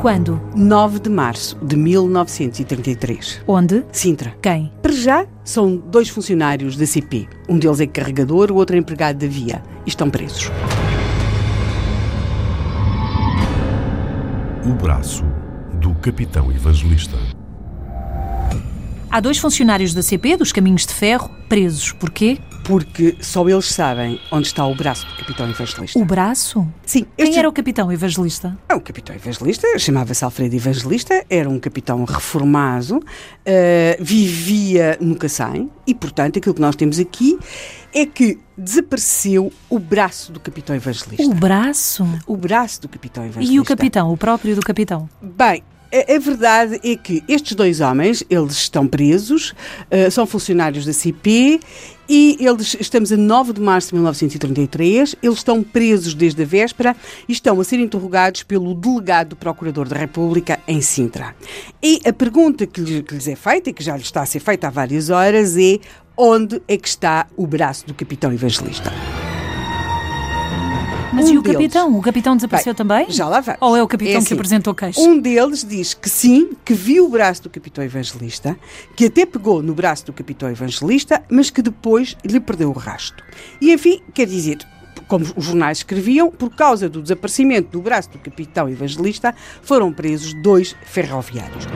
Quando? 9 de março de 1933. Onde? Sintra. Quem? Para já, são dois funcionários da CP. Um deles é carregador, o outro é empregado da via. E estão presos. O braço do capitão evangelista. Há dois funcionários da CP, dos Caminhos de Ferro, presos. Porquê? Porque só eles sabem onde está o braço do capitão evangelista. O braço? Sim, Quem este- era o capitão evangelista? É, O capitão evangelista chamava-se Alfredo Evangelista, era um capitão reformado, eh, vivia no Cacém e, portanto, aquilo que nós temos aqui é que desapareceu o braço do capitão evangelista. O braço? O braço do capitão evangelista. E o capitão, o próprio do capitão? Bem, a, a verdade é que estes dois homens, eles estão presos, eh, são funcionários da CP e eles, estamos a 9 de março de 1933, eles estão presos desde a véspera e estão a ser interrogados pelo delegado do Procurador da República em Sintra. E a pergunta que lhes, que lhes é feita, e que já lhes está a ser feita há várias horas, é onde é que está o braço do capitão evangelista? Mas Um e o deles. capitão? O capitão desapareceu Bem, também? Já lá vamos. Ou é o capitão que assim, apresentou queixa? Um deles diz que sim, que viu o braço do capitão evangelista, que até pegou no braço do capitão evangelista, mas que depois lhe perdeu o rasto. E enfim, quer dizer, como os jornais escreviam, por causa do desaparecimento do braço do capitão evangelista, foram presos dois ferroviários.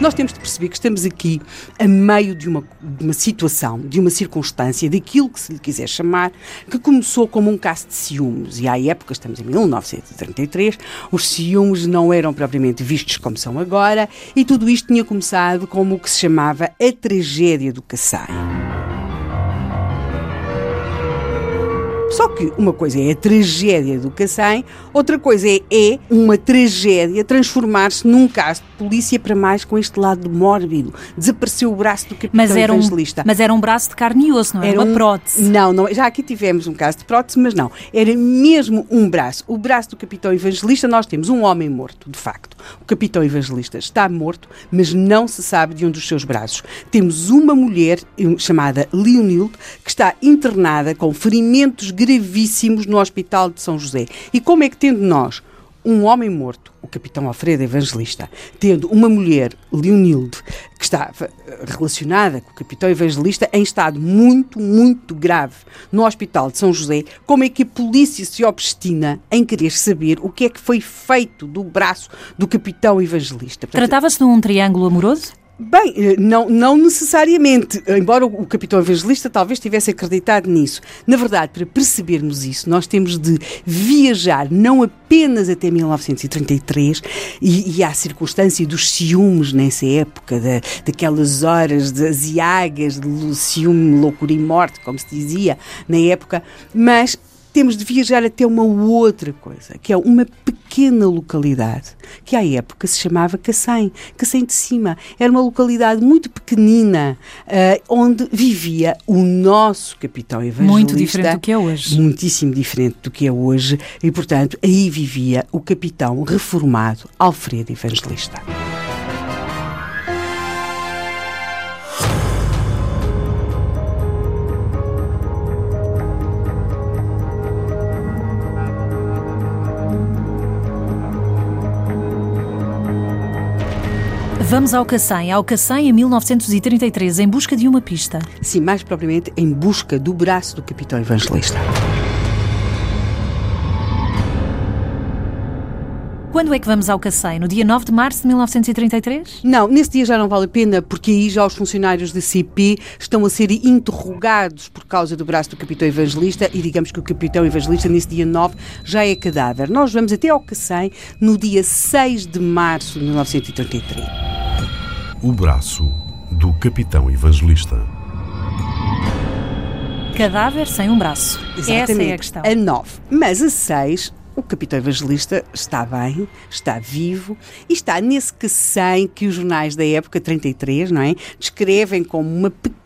Nós temos de perceber que estamos aqui a meio de uma, de uma situação, de uma circunstância, daquilo que se lhe quiser chamar, que começou como um caso de ciúmes. E à época, estamos em 1933, os ciúmes não eram propriamente vistos como são agora, e tudo isto tinha começado como o que se chamava a tragédia do Kassai. Só que uma coisa é a tragédia do Cacém, outra coisa é, é uma tragédia transformar-se num caso de polícia para mais com este lado mórbido. Desapareceu o braço do capitão Mas era, um, evangelista. mas era um braço de carne e osso, não era, uma um- prótese. Não, não, já aqui tivemos um caso de prótese, mas não. Era mesmo um braço. O braço do capitão evangelista, nós temos um homem morto, de facto. O capitão evangelista está morto, mas não se sabe de um dos seus braços. Temos uma mulher eh, chamada Leonilde que está internada com ferimentos gravíssimos no Hospital de São José. E como é que tendo nós um homem morto, o capitão Alfredo Evangelista, tendo uma mulher, Leonilde, que está eh, relacionada com o capitão Evangelista em estado muito, muito grave no Hospital de São José, como é que a polícia se obstina em querer saber o que é que foi feito do braço do capitão Evangelista? Tratava-se de um triângulo amoroso? Bem, eh, não, não necessariamente, embora o capitão evangelista talvez tivesse acreditado nisso. Na verdade, para percebermos isso, nós temos de viajar não apenas até 1933 e, e à circunstância dos ciúmes nessa época, da, daquelas horas das iagas de lu- ciúme, loucura e morte, como se dizia na época, mas temos de viajar até uma outra coisa, que é uma pequena localidade, que à época se chamava Cacém, Cacém de Cima. Era uma localidade muito pequenina, eh, onde vivia o nosso capitão evangelista. Muito diferente do que é hoje. Muitíssimo diferente do que é hoje. E, portanto, aí vivia o capitão reformado Alfredo Evangelista. Vamos ao Cacém, ao Cacém em 1933, em busca de uma pista. Sim, mais propriamente em busca do braço do capitão evangelista. Quando é que vamos ao Cacém? No dia 9 de março de 1933? Não, nesse dia já não vale a pena, porque aí já os funcionários da CP estão a ser interrogados por causa do braço do capitão evangelista e digamos que o capitão evangelista nesse dia 9 já é cadáver. Nós vamos até ao Cacém no dia 6 de março de 1933. O braço do capitão evangelista. Cadáver sem um braço. Essa é a questão. A 9. Mas a 6 o capitão evangelista está bem, está vivo e está nesse cacém que os jornais da época, 33, não é? Descrevem como uma pequena,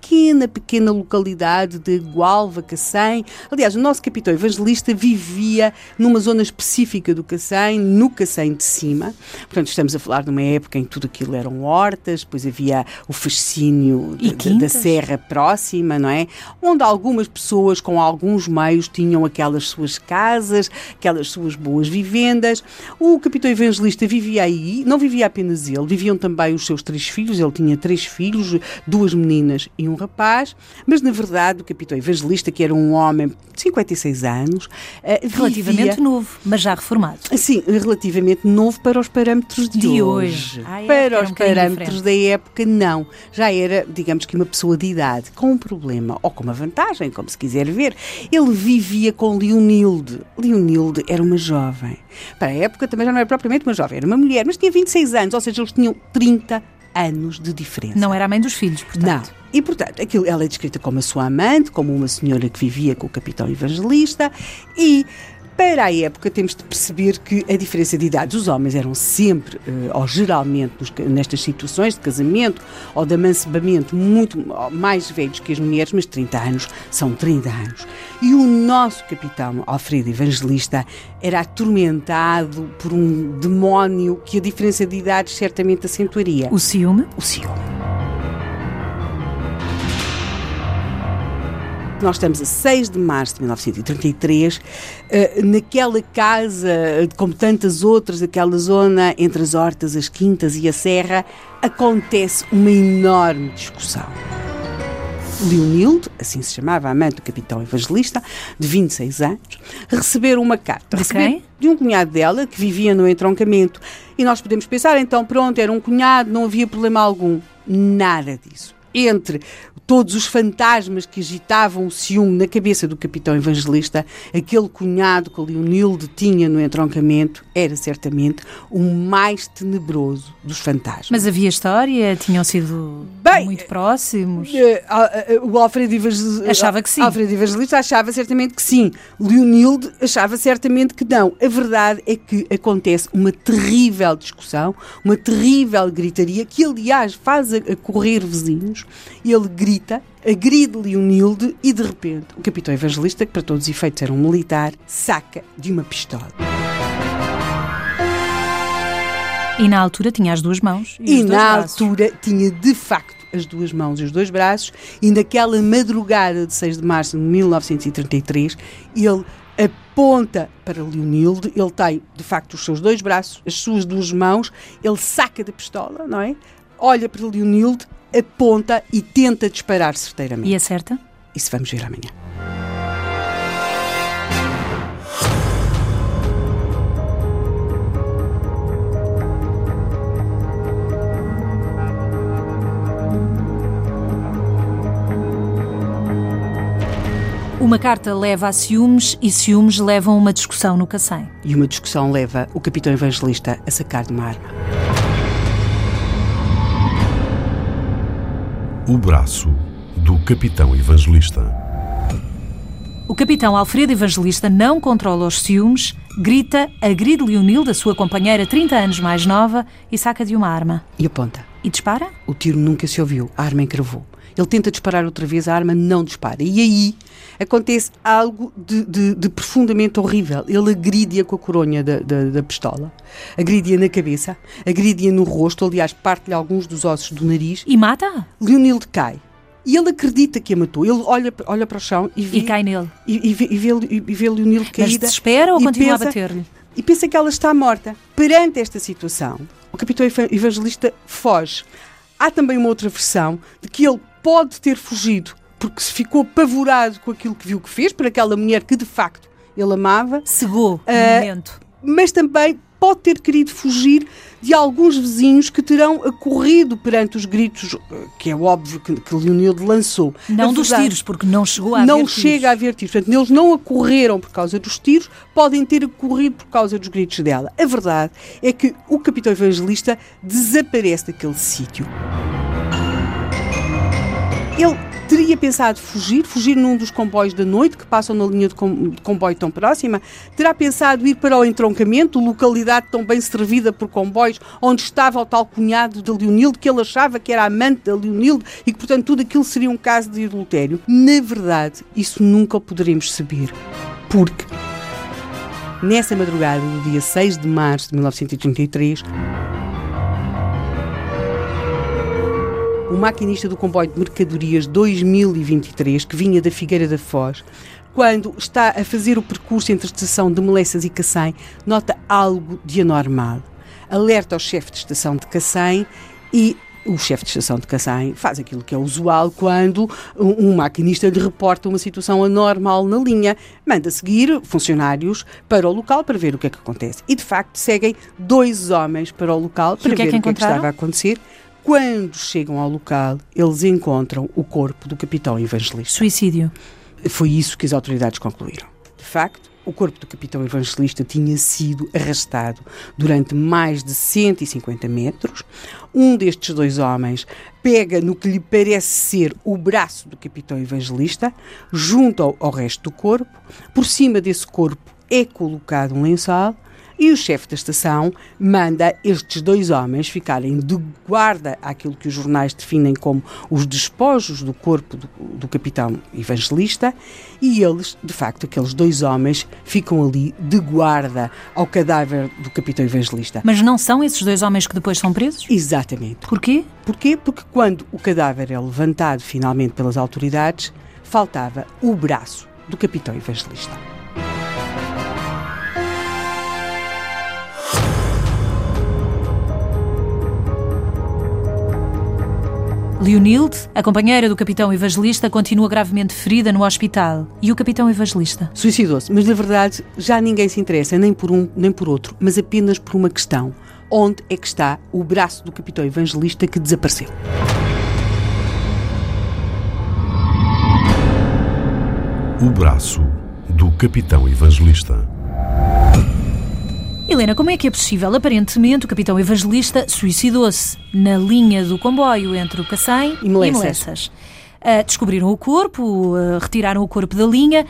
pequena localidade de Gualva, Cacém. Aliás, o nosso capitão evangelista vivia numa zona específica do Cacém, no Cacém de cima. Portanto, estamos a falar de uma época em que tudo aquilo eram hortas, depois havia o fascínio de, de, da serra próxima, não é? Onde algumas pessoas com alguns meios tinham aquelas suas casas, aquelas suas boas vivendas. O capitão evangelista vivia aí, não vivia apenas ele, viviam também os seus três filhos, ele tinha três filhos, duas meninas e um rapaz, mas na verdade o capitão evangelista, que era um homem de 56 anos, eh, relativamente vivia... novo, mas já reformado. Sim, relativamente novo para os parâmetros de, de hoje. hoje. Ah, é, para os um parâmetros da época, não. Já era, digamos que uma pessoa de idade, com um problema ou com uma vantagem, como se quiser ver. Ele vivia com Leonilde. Leonilde era uma jovem. Para a época também já não era propriamente uma jovem, era uma mulher, mas tinha 26 anos, ou seja, eles tinham 30 anos de diferença. Não era a mãe dos filhos, portanto. Não. E, portanto, aquilo, ela é descrita como a sua amante, como uma senhora que vivia com o capitão evangelista e para a época temos de perceber que a diferença de idades, os homens eram sempre, eh, ou geralmente nestas situações de casamento ou de amancebamento, muito mais velhos que as mulheres, mas 30 anos são 30 anos. E o nosso capitão Alfredo Evangelista era atormentado por um demónio que a diferença de idades certamente acentuaria. O ciúme? O ciúme. Nós estamos a 6 de março de 1933, eh, naquela casa, como tantas outras, aquela zona entre as hortas, as quintas e a serra, acontece uma enorme discussão. Leonildo, assim se chamava a amante do capitão evangelista, de 26 anos, receberam uma carta. De quem? De um cunhado dela que vivia no entroncamento. E nós podemos pensar, então, pronto, era um cunhado, não havia problema algum. Nada disso entre todos os fantasmas que agitavam o ciúme na cabeça do capitão evangelista, aquele cunhado que Leonilde tinha no entroncamento era certamente o mais tenebroso dos fantasmas. Mas havia história? Tinham sido Bem, muito próximos? Uh, uh, o Alfredo Evangelista achava que sim. Alfredo Evangelista achava certamente que sim. Leonilde achava certamente que não. A verdade é que acontece uma terrível discussão, uma terrível gritaria, que aliás faz a correr vizinhos. Ele grita agride Leonilde e, de repente, o capitão evangelista, que para todos os efeitos era um militar, saca de uma pistola. E na altura tinha as duas mãos. E, e na braços. altura tinha de facto as duas mãos e os dois braços, e naquela madrugada de 6 de março de 1933, ele aponta para Leonilde, ele tem de facto os seus dois braços, as suas duas mãos, ele saca da pistola, não é? Olha para Leonilde aponta e tenta disparar certeiramente. E acerta? Isso vamos ver amanhã. Uma carta leva a ciúmes e ciúmes levam a uma discussão no Cacém. E uma discussão leva o capitão evangelista a sacar de uma arma. O braço do capitão evangelista. O capitão Alfredo Evangelista não controla os ciúmes, grita, agride Leonilda, sua companheira 30 anos mais nova, e saca de uma arma. E aponta. E dispara? O tiro nunca se ouviu, a arma encravou. Ele tenta disparar outra vez, a arma não dispara. E aí acontece algo de, de, de profundamente horrível. Ele agride-a com a coronha da, da, da pistola, agride-a na cabeça, agride-a no rosto, aliás, parte-lhe alguns dos ossos do nariz. E mata? Leonilde cai. E ele acredita que a matou. Ele olha, olha para o chão e vê. E cai nele. E, e, vê, e, vê, e vê Leonilde caída. Mas desespera ou continua pensa, a bater-lhe? E pensa que ela está morta. Perante esta situação, o capitão evangelista foge. Há também uma outra versão de que ele pode ter fugido porque se ficou apavorado com aquilo que viu que fez, por aquela mulher que de facto ele amava. Cegou uh, no momento. Mas também pode ter querido fugir de alguns vizinhos que terão acorrido perante os gritos, que é óbvio que, que Leonildo lançou. Não dos tiros, porque não chegou a não haver chega tiros. a haver tiros. Portanto, eles não acorreram por causa dos tiros, podem ter acorrido por causa dos gritos dela. A verdade é que o capitão evangelista desaparece daquele sítio. Ele Teria pensado fugir, fugir num dos comboios da noite que passam na linha de comboio tão próxima? Terá pensado ir para o entroncamento, localidade tão bem servida por comboios, onde estava o tal cunhado de Leonildo, que ele achava que era amante de Leonildo e que, portanto, tudo aquilo seria um caso de adultério? Na verdade, isso nunca poderemos saber. Porque nessa madrugada do dia 6 de março de 1933, o maquinista do comboio de mercadorias 2023, que vinha da Figueira da Foz, quando está a fazer o percurso entre a estação de Melessas e Cacém, nota algo de anormal. Alerta ao chefe de estação de Cacém e o chefe de estação de Cacém faz aquilo que é usual quando um, maquinista lhe reporta uma situação anormal na linha. Manda seguir funcionários para o local para ver o que é que acontece. E de facto seguem dois homens para o local para ver o que, é que, é que estava a acontecer. Quando chegam ao local, eles encontram o corpo do capitão Evangelista. Suicídio. Foi isso que as autoridades concluíram. De facto, o corpo do capitão Evangelista tinha sido arrastado durante mais de 150 metros. Um destes dois homens pega no que lhe parece ser o braço do capitão Evangelista, junto ao resto do corpo. Por cima desse corpo é colocado um lençol e o chefe da estação manda estes dois homens ficarem de guarda àquilo que os jornais definem como os despojos do corpo do, do capitão evangelista, e eles, de facto, aqueles dois homens, ficam ali de guarda ao cadáver do capitão evangelista. Mas não são esses dois homens que depois são presos? Exatamente. Porquê? Porquê? Porque quando o cadáver é levantado finalmente pelas autoridades, faltava o braço do capitão evangelista. Leonilde, a companheira do capitão Evangelista, continua gravemente ferida no hospital. E o capitão Evangelista? Suicidou-se, mas na verdade já ninguém se interessa, nem por um nem por outro, mas apenas por uma questão: onde é que está o braço do capitão Evangelista que desapareceu? O braço do capitão Evangelista. Helena, como é que é possível? Aparentemente, o capitão evangelista suicidou-se na linha do comboio entre o Cacém e Melessas. Uh, descobriram o corpo, uh, retiraram o corpo da linha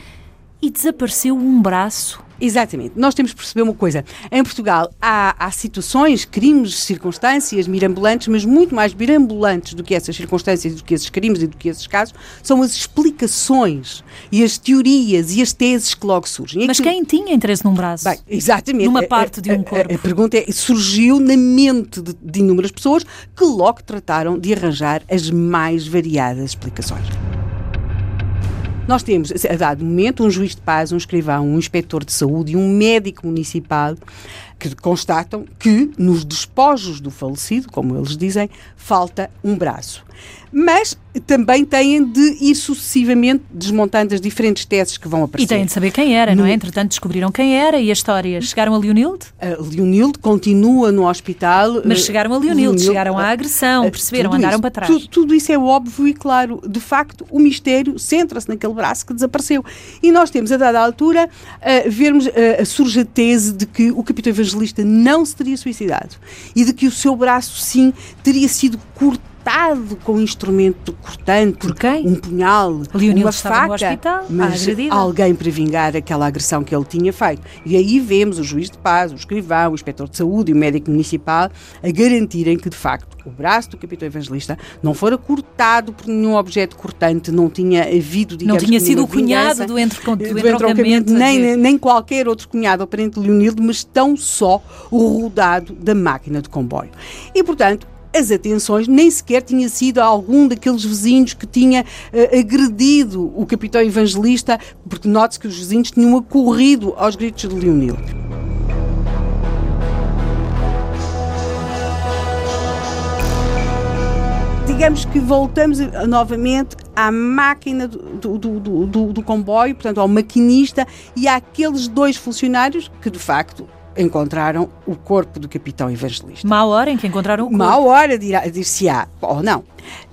e desapareceu um braço Exatamente. Nós temos que perceber uma coisa. Em Portugal há, há situações, crimes, circunstâncias mirambulantes, mas muito mais mirambulantes do que essas circunstâncias, do que esses crimes e do que esses casos, são as explicações e as teorias e as teses que logo surgem. Mas quem tinha interesse num braço? Bem, exatamente. Numa parte de um corpo. A, a, a pergunta é, surgiu na mente de, de inúmeras pessoas que logo trataram de arranjar as mais variadas explicações. Nós temos, a dado momento, um juiz de paz, um escrivão, um inspetor de saúde e um médico municipal que constatam que nos despojos do falecido, como eles dizem, falta um braço mas também têm de ir sucessivamente desmontando as diferentes teses que vão aparecer. E têm de saber quem era, no... não é? Entretanto, descobriram quem era e a história. Chegaram a Leonilde? A Leonilde continua no hospital. Mas chegaram a Leonilde, Leonilde chegaram à agressão, perceberam, andaram isso, para trás. Tudo, tudo, isso é óbvio e claro. De facto, o mistério centra-se naquele braço que desapareceu. E nós temos, a dada altura, a vermos a, a surge a tese de que o capitão evangelista não se teria suicidado e de que o seu braço, sim, teria sido cortado cortado com um instrumento cortante. Por quem? Um punhal, Leonil uma faca. Hospital, mas alguém para vingar aquela agressão que ele tinha feito. E aí vemos o juiz de paz, o escrivão, o inspetor de saúde e o médico municipal a garantirem que, de facto, o braço do capitão evangelista não fora cortado por nenhum objeto cortante, não tinha havido, digamos, Não tinha sido o cunhado do, entre, do, do entroncamento. Nem, nem qualquer outro cunhado aparente de Leonildo, mas tão só o rodado da máquina de comboio. E, portanto, as atenções, nem sequer tinha sido algum daqueles vizinhos que tinha uh, agredido o capitão evangelista, porque note-se que os vizinhos tinham acorrido aos gritos de Leonil. digamos que voltamos novamente à máquina do, do, do, do, comboio, portanto, ao maquinista e àqueles dois funcionários que, de facto, encontraram o corpo do capitão evangelista. Má hora em que encontraram o corpo. Má hora, dir-se-á, ou não.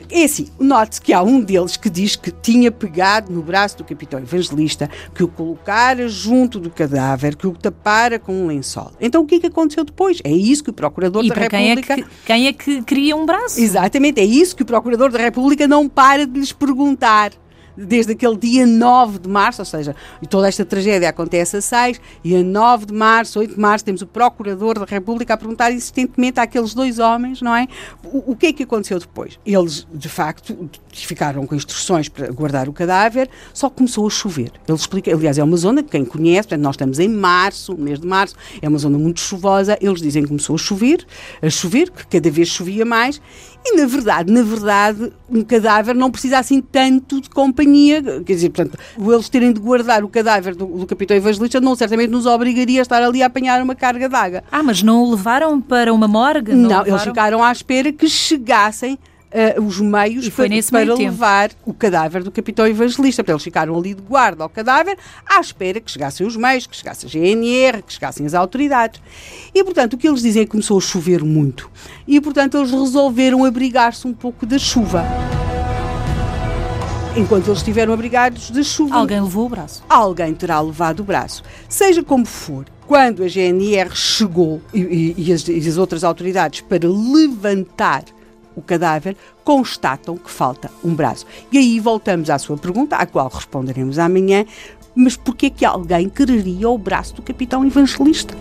É assim, note que há um deles que diz que tinha pegado no braço do capitão evangelista, que o colocara junto do cadáver, que o tapara com um lençol. Então o que é que aconteceu depois? É isso que o Procurador e da República. Quem é, que, quem é que queria um braço? Exatamente, é isso que o Procurador da República não para de lhes perguntar desde aquele dia 9 de março, ou seja, toda esta tragédia acontece a 6, e a 9 de março, 8 de março, temos o Procurador da República a perguntar insistentemente àqueles dois homens, não é? O, o que é que aconteceu depois? Eles, de facto, ficaram com instruções para guardar o cadáver, só começou a chover. Ele explica, aliás, é uma zona que quem conhece, portanto, nós estamos em março, mês de março, é uma zona muito chuvosa, eles dizem que começou a chover, a chover, que cada vez chovia mais, e na verdade, na verdade, um cadáver não precisa assim tanto de companhia. Quer dizer, portanto, eles terem de guardar o cadáver do, do capitão evangelista não certamente nos obrigaria a estar ali a apanhar uma carga d'água. Ah, mas não o levaram para uma morgue? Não, não eles ficaram à espera que chegassem uh, os meios para, para levar o cadáver do capitão evangelista. Portanto, eles ficaram ali de guarda ao cadáver, à espera que chegassem os meios, que chegasse a GNR, que chegassem as autoridades. E, portanto, o que eles dizem é que começou a chover muito. E, portanto, eles resolveram abrigar-se um pouco da chuva enquanto eles estiveram abrigados da chuva. Alguém levou o braço. Alguém terá levado o braço. Seja como for, quando a GNR chegou e, e, e, as, e, as, outras autoridades para levantar o cadáver, constatam que falta um braço. E aí voltamos à sua pergunta, à qual responderemos amanhã, mas porquê que alguém quereria o braço do capitão evangelista?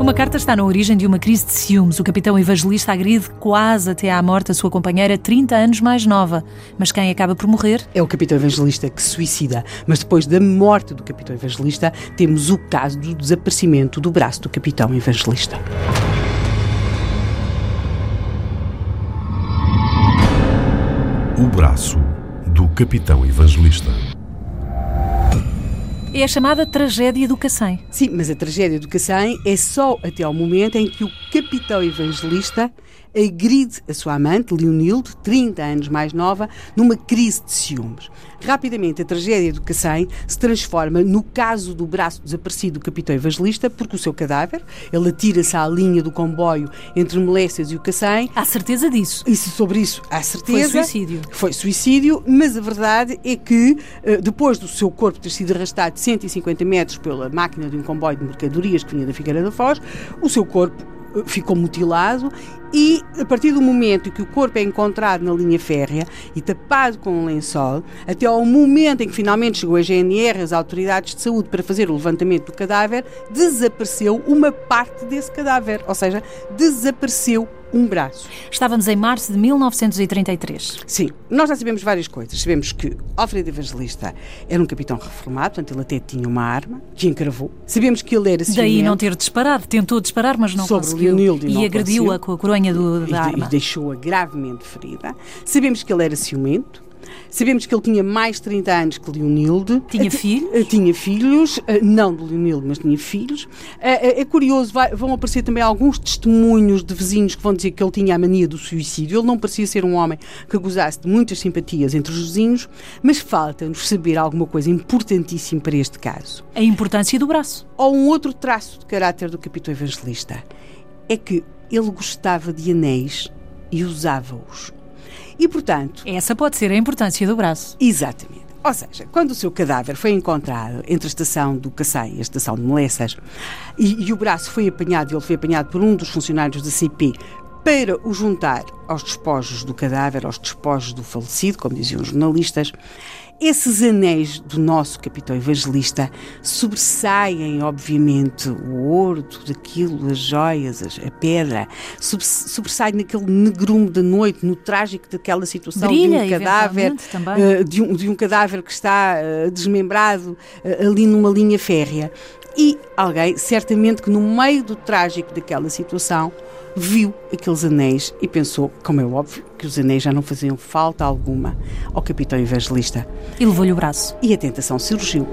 Uma carta está na origem de uma crise de ciúmes. O capitão evangelista agride quase até à morte a sua companheira 30 anos mais nova. Mas quem acaba por morrer? É o capitão evangelista que se suicida. Mas depois da morte do capitão evangelista, temos o caso do desaparecimento do braço do capitão evangelista. O braço do capitão evangelista. É a chamada tragédia do Cacém. Sim, mas a tragédia do Cacém é só até ao momento em que o capitão evangelista agride a sua amante, Leonilde, 30 anos mais nova, numa crise de ciúmes. Rapidamente, a tragédia do Cacém se transforma no caso do braço desaparecido do capitão evangelista, porque o seu cadáver, ele atira-se à linha do comboio entre Melécias e o Cacém. Há certeza disso? Isso, sobre isso, há certeza. Foi suicídio. Foi suicídio, mas a verdade é que, eh, depois do seu corpo ter sido arrastado 150 metros pela máquina de um comboio de mercadorias que vinha da Figueira da Foz, o seu corpo ficou mutilado e a partir do momento em que o corpo é encontrado na linha férrea e tapado com um lençol, até ao momento em que finalmente chegou a GNR, as autoridades de saúde, para fazer o levantamento do cadáver, desapareceu uma parte desse cadáver, ou seja, desapareceu um braço. Estávamos em março de 1933. Sim, nós já sabemos várias coisas. Sabemos que Alfredo Evangelista era um capitão reformado, portanto ele até tinha uma arma que encravou. Sabemos que ele era ciumento. Daí não ter disparado, tentou disparar, mas não sobre conseguiu. Leonildo e, e agrediu-a com a coronha do, da e, arma. E deixou-a gravemente ferida. Sabemos que ele era ciumento. Sabemos que ele tinha mais de 30 anos que Leonilde. Tinha eh, filhos? Eh, tinha filhos, eh, não de Leonilde, mas tinha filhos. É curioso, vão aparecer também alguns testemunhos de vizinhos que vão dizer que ele tinha a mania do suicídio. Ele não parecia ser um homem que gozasse de muitas simpatias entre os vizinhos, mas falta-nos saber alguma coisa importantíssima para este caso. A importância do braço. Ou um outro traço de caráter do capitão evangelista. É que ele gostava de anéis e usava-os. E, portanto. Essa pode ser a importância do braço. Exatamente. Ou seja, quando o seu cadáver foi encontrado entre a estação do Cacém e a estação de Melessas, e, e o braço foi apanhado, ele foi apanhado por um dos funcionários da CP para o juntar aos despojos do cadáver, aos despojos do falecido, como diziam os jornalistas, esses anéis do nosso capitão evangelista sobressaem, obviamente, o ouro, tudo aquilo, as joias, a pedra, sobressaem naquele negrume da noite, no trágico daquela situação Brilha, de um cadáver, uh, de, um, de um cadáver que está uh, desmembrado uh, ali numa linha férrea. E alguém, certamente que no meio do trágico daquela situação, viu aqueles anéis e pensou, como é óbvio, que os anéis já não faziam falta alguma ao capitão evangelista. E levou-lhe o braço. E a tentação surgiu.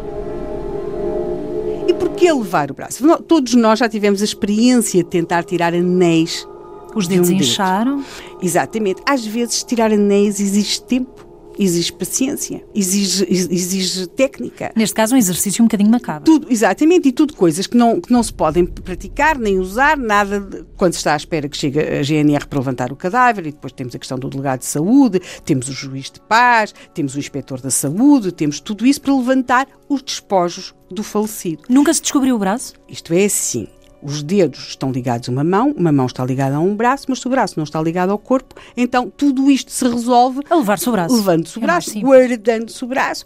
E porquê levar o braço? Todos nós já tivemos a experiência de tentar tirar anéis. Os dedos um incharam? Exatamente. Às vezes, tirar anéis exige tempo exige paciência, exige, exige técnica. Neste caso, um exercício um bocadinho macabro. Tudo, exatamente, e tudo coisas que não, que não se podem praticar nem usar, nada de, quando se está à espera que chegue a GNR para levantar o cadáver, e depois temos a questão do delegado de saúde, temos o juiz de paz, temos o inspetor da saúde, temos tudo isso para levantar os despojos do falecido. Nunca se descobriu o braço? Isto é assim. Os dedos estão ligados a uma mão, uma mão está ligada a um braço, mas se o braço não está ligado ao corpo, então tudo isto se resolve a levar-se o braço. Levando-se o é braço, guardando-se o braço.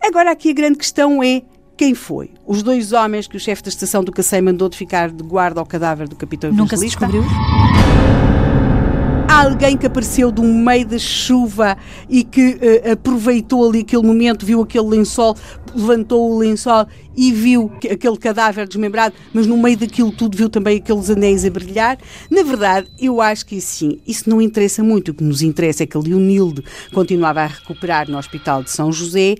Agora aqui a grande questão é quem foi? Os dois homens que o chefe da estação do Cacém mandou de ficar de guarda ao cadáver do capitão Nunca se descobriu? Há alguém que apareceu de um meio da chuva e que uh, aproveitou ali aquele momento, viu aquele lençol, levantou o lençol e viu aquele cadáver desmembrado, mas no meio daquilo tudo viu também aqueles anéis a brilhar. Na verdade, eu acho que sim, isso não interessa muito. O que nos interessa é que a Leonilde continuava a recuperar no Hospital de São José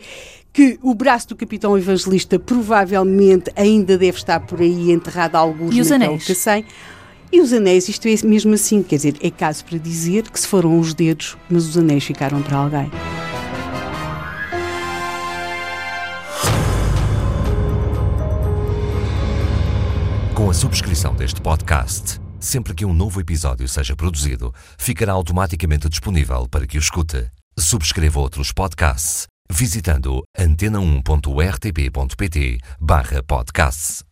que o braço do capitão evangelista provavelmente ainda deve estar por aí enterrado a alguns e os anéis? E os anéis, isto é mesmo assim, quer dizer, é caso para dizer que se foram os dedos, mas os anéis ficaram para alguém. Com a subscrição deste podcast, sempre que um novo episódio seja produzido, ficará automaticamente disponível para que o escute. Subscreva outros podcasts visitando antena1.rtp.pt/podcasts.